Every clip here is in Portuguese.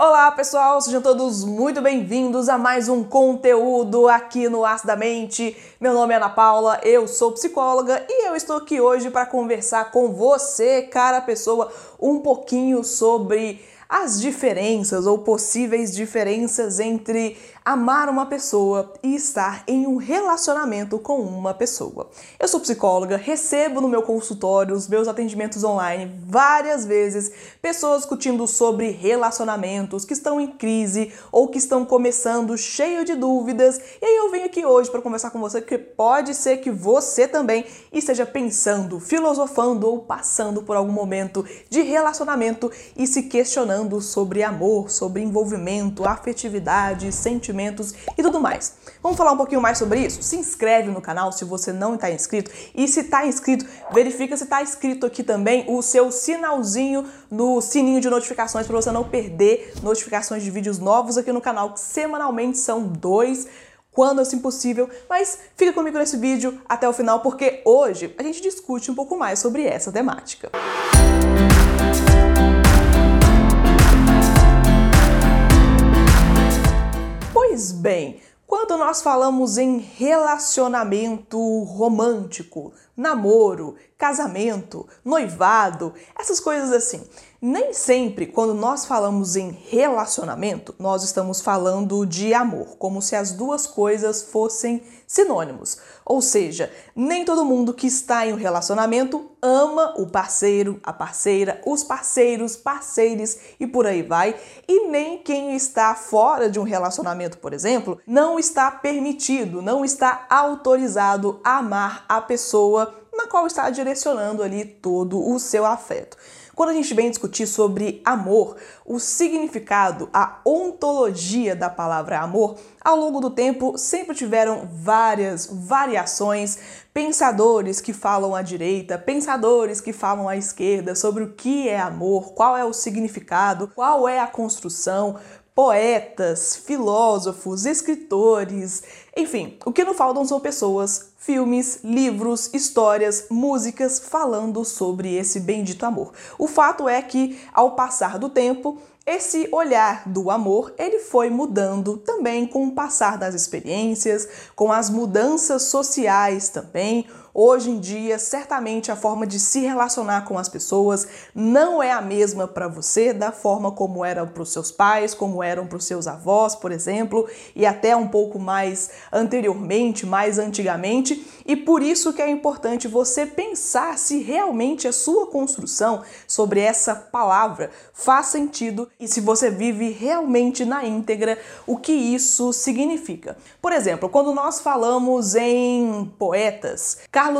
Olá pessoal, sejam todos muito bem-vindos a mais um conteúdo aqui no As da Mente. Meu nome é Ana Paula, eu sou psicóloga e eu estou aqui hoje para conversar com você, cara pessoa, um pouquinho sobre as diferenças ou possíveis diferenças entre amar uma pessoa e estar em um relacionamento com uma pessoa. Eu sou psicóloga, recebo no meu consultório, os meus atendimentos online, várias vezes pessoas discutindo sobre relacionamentos que estão em crise ou que estão começando cheio de dúvidas. E aí eu venho aqui hoje para conversar com você, porque pode ser que você também esteja pensando, filosofando ou passando por algum momento de relacionamento e se questionando sobre amor, sobre envolvimento, afetividade, sentimento investimentos e tudo mais. Vamos falar um pouquinho mais sobre isso? Se inscreve no canal se você não está inscrito e se está inscrito, verifica se está inscrito aqui também o seu sinalzinho no sininho de notificações para você não perder notificações de vídeos novos aqui no canal, que semanalmente são dois quando assim possível, mas fica comigo nesse vídeo até o final porque hoje a gente discute um pouco mais sobre essa temática. Pois bem, quando nós falamos em relacionamento romântico, namoro, casamento, noivado, essas coisas assim, nem sempre quando nós falamos em relacionamento, nós estamos falando de amor, como se as duas coisas fossem sinônimos. Ou seja, nem todo mundo que está em um relacionamento ama o parceiro, a parceira, os parceiros, parceiros e por aí vai, e nem quem está fora de um relacionamento, por exemplo, não está permitido, não está autorizado a amar a pessoa na qual está direcionando ali todo o seu afeto. Quando a gente vem discutir sobre amor, o significado, a ontologia da palavra amor, ao longo do tempo sempre tiveram várias variações, pensadores que falam à direita, pensadores que falam à esquerda sobre o que é amor, qual é o significado, qual é a construção, poetas, filósofos, escritores, enfim, o que não faltam são pessoas, filmes, livros, histórias, músicas falando sobre esse bendito amor. O fato é que, ao passar do tempo, esse olhar do amor, ele foi mudando também com o passar das experiências, com as mudanças sociais também. Hoje em dia, certamente a forma de se relacionar com as pessoas não é a mesma para você da forma como era para os seus pais, como eram para os seus avós, por exemplo, e até um pouco mais anteriormente, mais antigamente, e por isso que é importante você pensar se realmente a sua construção sobre essa palavra faz sentido e se você vive realmente na íntegra o que isso significa. Por exemplo, quando nós falamos em poetas,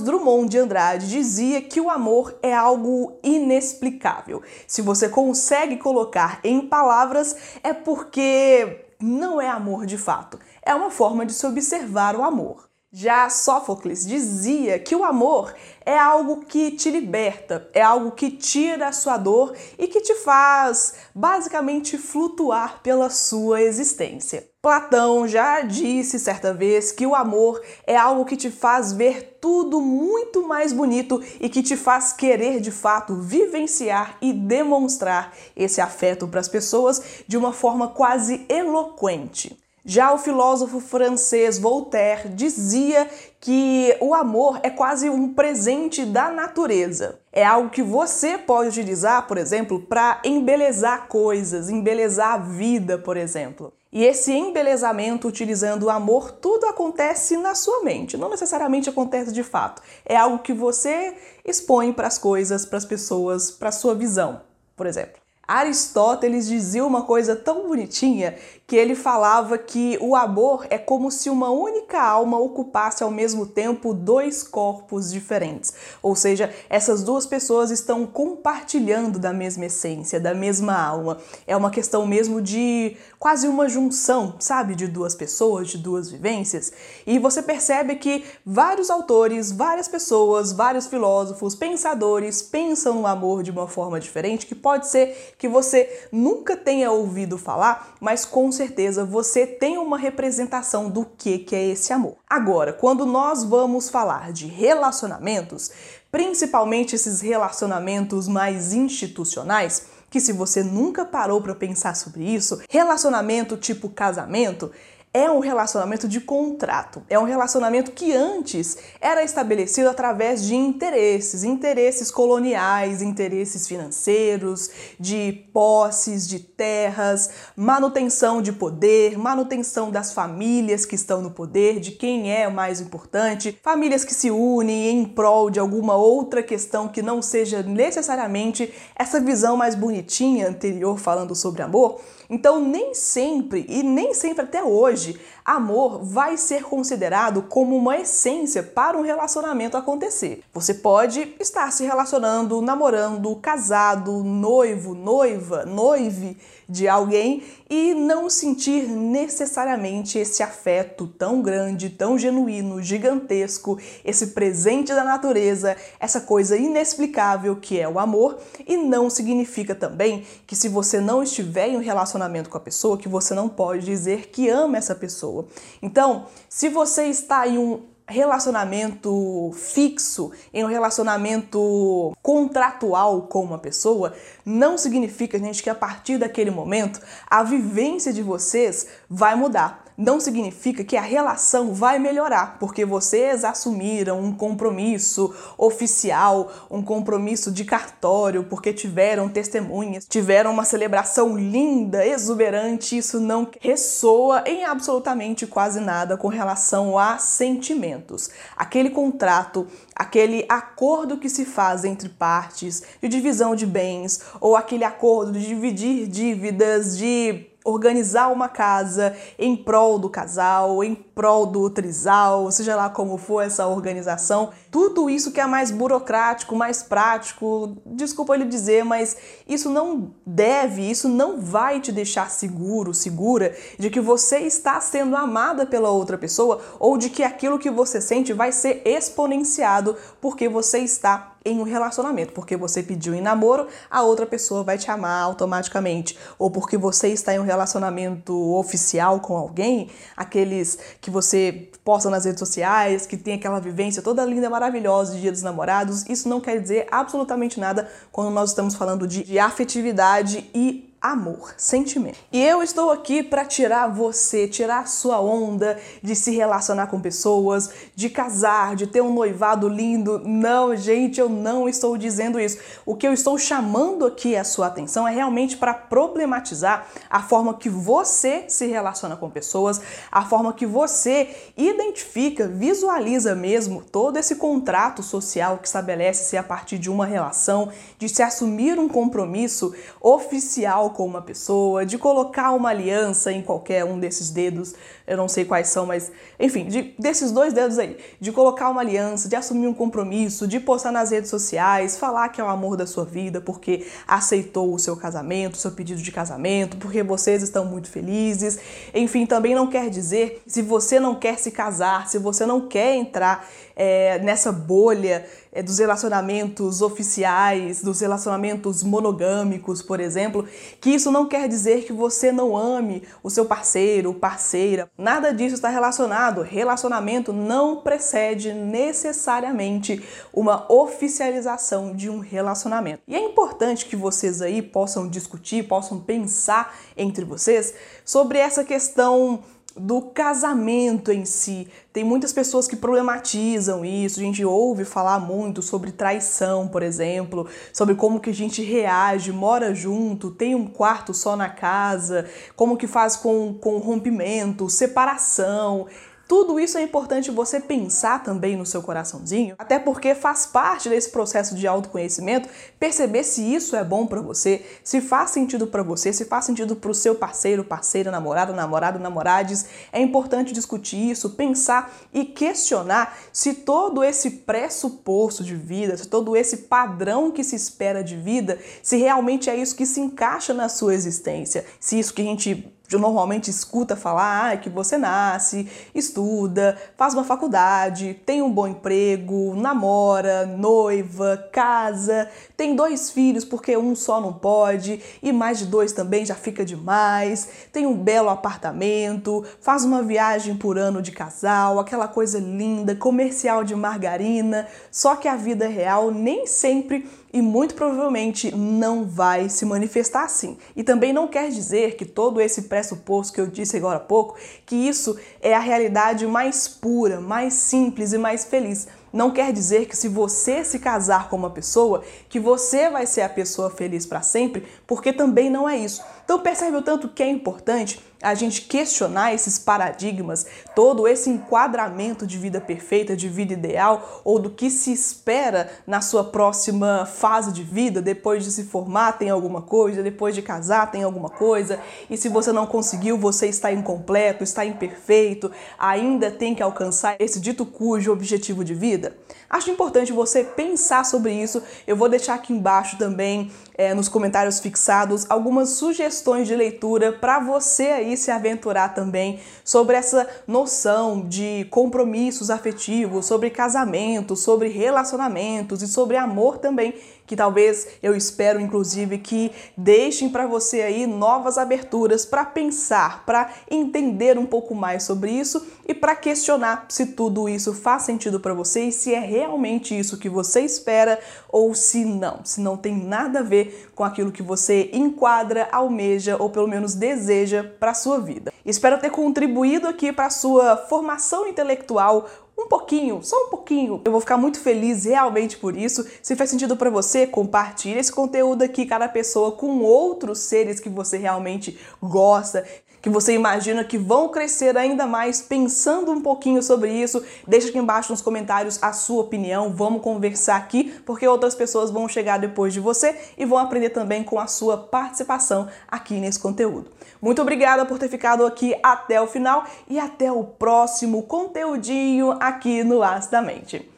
Drummond de Andrade dizia que o amor é algo inexplicável. Se você consegue colocar em palavras, é porque não é amor de fato. É uma forma de se observar o amor. Já Sófocles dizia que o amor é algo que te liberta, é algo que tira a sua dor e que te faz basicamente flutuar pela sua existência. Platão já disse certa vez que o amor é algo que te faz ver tudo muito mais bonito e que te faz querer de fato vivenciar e demonstrar esse afeto para as pessoas de uma forma quase eloquente. Já o filósofo francês Voltaire dizia que o amor é quase um presente da natureza. É algo que você pode utilizar, por exemplo, para embelezar coisas, embelezar a vida, por exemplo. E esse embelezamento utilizando o amor, tudo acontece na sua mente, não necessariamente acontece de fato. É algo que você expõe para as coisas, para as pessoas, para a sua visão, por exemplo. Aristóteles dizia uma coisa tão bonitinha que ele falava que o amor é como se uma única alma ocupasse ao mesmo tempo dois corpos diferentes. Ou seja, essas duas pessoas estão compartilhando da mesma essência, da mesma alma. É uma questão mesmo de quase uma junção, sabe, de duas pessoas, de duas vivências. E você percebe que vários autores, várias pessoas, vários filósofos, pensadores pensam no amor de uma forma diferente, que pode ser que você nunca tenha ouvido falar, mas com certeza você tem uma representação do que, que é esse amor. Agora, quando nós vamos falar de relacionamentos, principalmente esses relacionamentos mais institucionais, que se você nunca parou para pensar sobre isso, relacionamento tipo casamento é um relacionamento de contrato. É um relacionamento que antes era estabelecido através de interesses, interesses coloniais, interesses financeiros, de posses, de terras, manutenção de poder, manutenção das famílias que estão no poder, de quem é o mais importante, famílias que se unem em prol de alguma outra questão que não seja necessariamente essa visão mais bonitinha anterior falando sobre amor. Então, nem sempre, e nem sempre até hoje, amor vai ser considerado como uma essência para um relacionamento acontecer. Você pode estar se relacionando, namorando, casado, noivo, noiva, noive de alguém e não sentir necessariamente esse afeto tão grande, tão genuíno, gigantesco, esse presente da natureza, essa coisa inexplicável que é o amor, e não significa também que se você não estiver em um relacionamento com a pessoa, que você não pode dizer que ama essa pessoa. Então, se você está em um relacionamento fixo, em um relacionamento contratual com uma pessoa, não significa, gente, que a partir daquele momento a vivência de vocês vai mudar não significa que a relação vai melhorar, porque vocês assumiram um compromisso oficial, um compromisso de cartório, porque tiveram testemunhas, tiveram uma celebração linda, exuberante. Isso não ressoa em absolutamente quase nada com relação a sentimentos. Aquele contrato, aquele acordo que se faz entre partes de divisão de bens, ou aquele acordo de dividir dívidas, de organizar uma casa em prol do casal, em prol do trisal, seja lá como for essa organização. Tudo isso que é mais burocrático, mais prático, desculpa lhe dizer, mas isso não deve, isso não vai te deixar seguro, segura de que você está sendo amada pela outra pessoa ou de que aquilo que você sente vai ser exponenciado porque você está em um relacionamento, porque você pediu em namoro, a outra pessoa vai te amar automaticamente, ou porque você está em um relacionamento oficial com alguém, aqueles que você posta nas redes sociais, que tem aquela vivência toda linda, maravilhosa de Dia dos Namorados, isso não quer dizer absolutamente nada quando nós estamos falando de, de afetividade e amor, sentimento. E eu estou aqui para tirar você, tirar a sua onda de se relacionar com pessoas, de casar, de ter um noivado lindo. Não, gente, eu não estou dizendo isso. O que eu estou chamando aqui a sua atenção é realmente para problematizar a forma que você se relaciona com pessoas, a forma que você identifica, visualiza mesmo todo esse contrato social que estabelece-se a partir de uma relação, de se assumir um compromisso oficial com uma pessoa, de colocar uma aliança em qualquer um desses dedos, eu não sei quais são, mas enfim, de, desses dois dedos aí, de colocar uma aliança, de assumir um compromisso, de postar nas redes sociais, falar que é o amor da sua vida porque aceitou o seu casamento, o seu pedido de casamento, porque vocês estão muito felizes. Enfim, também não quer dizer se você não quer se casar, se você não quer entrar é, nessa bolha é, dos relacionamentos oficiais, dos relacionamentos monogâmicos, por exemplo, que isso não quer dizer que você não ame o seu parceiro, parceira. Nada disso está relacionado. Relacionamento não precede necessariamente uma oficialização de um relacionamento. E é importante que vocês aí possam discutir, possam pensar entre vocês sobre essa questão do casamento em si. Tem muitas pessoas que problematizam isso, a gente ouve falar muito sobre traição, por exemplo, sobre como que a gente reage, mora junto, tem um quarto só na casa, como que faz com, com rompimento, separação. Tudo isso é importante você pensar também no seu coraçãozinho, até porque faz parte desse processo de autoconhecimento perceber se isso é bom para você, se faz sentido para você, se faz sentido para o seu parceiro, parceira, namorado, namorado, namorades. É importante discutir isso, pensar e questionar se todo esse pressuposto de vida, se todo esse padrão que se espera de vida, se realmente é isso que se encaixa na sua existência, se isso que a gente normalmente escuta falar ah, que você nasce, estuda, faz uma faculdade, tem um bom emprego, namora, noiva, casa, tem dois filhos porque um só não pode e mais de dois também já fica demais, tem um belo apartamento, faz uma viagem por ano de casal, aquela coisa linda, comercial de margarina, só que a vida real nem sempre e muito provavelmente não vai se manifestar assim. E também não quer dizer que todo esse pressuposto que eu disse agora há pouco, que isso é a realidade mais pura, mais simples e mais feliz. Não quer dizer que se você se casar com uma pessoa, que você vai ser a pessoa feliz para sempre, porque também não é isso. Então percebe o tanto que é importante a gente questionar esses paradigmas, todo esse enquadramento de vida perfeita, de vida ideal, ou do que se espera na sua próxima fase de vida, depois de se formar tem alguma coisa, depois de casar tem alguma coisa, e se você não conseguiu, você está incompleto, está imperfeito, ainda tem que alcançar esse dito cujo objetivo de vida. Acho importante você pensar sobre isso. Eu vou deixar aqui embaixo também, é, nos comentários fixados, algumas sugestões de leitura para você aí se aventurar também sobre essa noção de compromissos afetivos, sobre casamento, sobre relacionamentos e sobre amor também que talvez eu espero inclusive que deixem para você aí novas aberturas para pensar, para entender um pouco mais sobre isso e para questionar se tudo isso faz sentido para você e se é realmente isso que você espera ou se não, se não tem nada a ver com aquilo que você enquadra, almeja ou pelo menos deseja para sua vida. Espero ter contribuído aqui para sua formação intelectual um pouquinho, só um pouquinho. Eu vou ficar muito feliz realmente por isso. Se faz sentido para você, compartilhe esse conteúdo aqui, cada pessoa com outros seres que você realmente gosta, que você imagina que vão crescer ainda mais pensando um pouquinho sobre isso. Deixa aqui embaixo nos comentários a sua opinião, vamos conversar aqui, porque outras pessoas vão chegar depois de você e vão aprender também com a sua participação aqui nesse conteúdo. Muito obrigada por ter ficado aqui até o final e até o próximo conteúdinho aqui no As da Mente.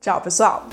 Tchau, pessoal!